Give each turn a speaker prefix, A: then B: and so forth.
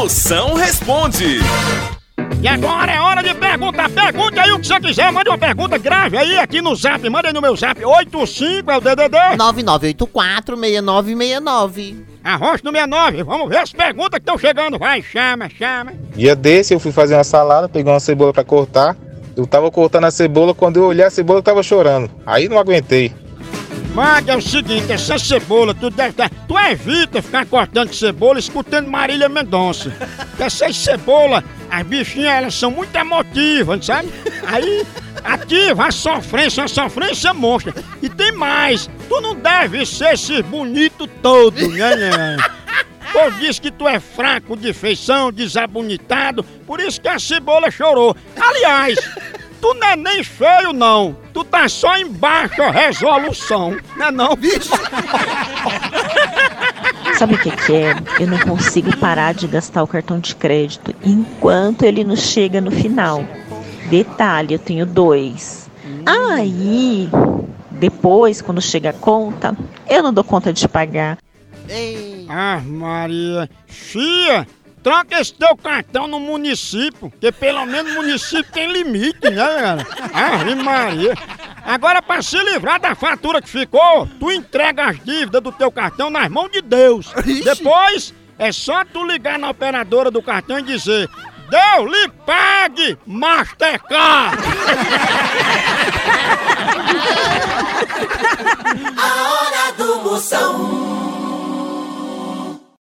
A: Moção responde.
B: E agora é hora de perguntar. Pergunte aí o que você quiser. Mande uma pergunta grave aí aqui no zap. Mande aí no meu zap. 85 é o DDD.
C: 9984-6969.
B: Arroz no 69. Vamos ver as perguntas que estão chegando. Vai, chama, chama.
D: Dia desse eu fui fazer uma salada, peguei uma cebola pra cortar. Eu tava cortando a cebola, quando eu olhei a cebola eu tava chorando. Aí não aguentei.
B: Maga, é o seguinte, essa cebola, tu deve dar. Tu evita ficar cortando cebola escutando Marília Mendonça. Essas cebolas, as bichinhas, elas são muito emotivas, sabe? Aí ativa a sofrência, uma sofrência monstra. E tem mais, tu não deve ser esse bonito todo, né, né? Povo diz que tu é fraco de feição, desabonitado, por isso que a cebola chorou. Aliás, tu não é nem feio, não. Tu tá só em baixa resolução, né não, bicho?
E: Sabe o que, que é? Eu não consigo parar de gastar o cartão de crédito enquanto ele não chega no final. Detalhe, eu tenho dois. Aí, depois, quando chega a conta, eu não dou conta de pagar.
C: Ei,
B: Ah, Maria. Fia, troca esse teu cartão no município, que pelo menos o município tem limite, né, galera? Ah, Maria. Agora, pra se livrar da fatura que ficou, tu entrega as dívidas do teu cartão nas mãos de Deus.
C: Ixi.
B: Depois, é só tu ligar na operadora do cartão e dizer... Deus lhe pague, Mastercard!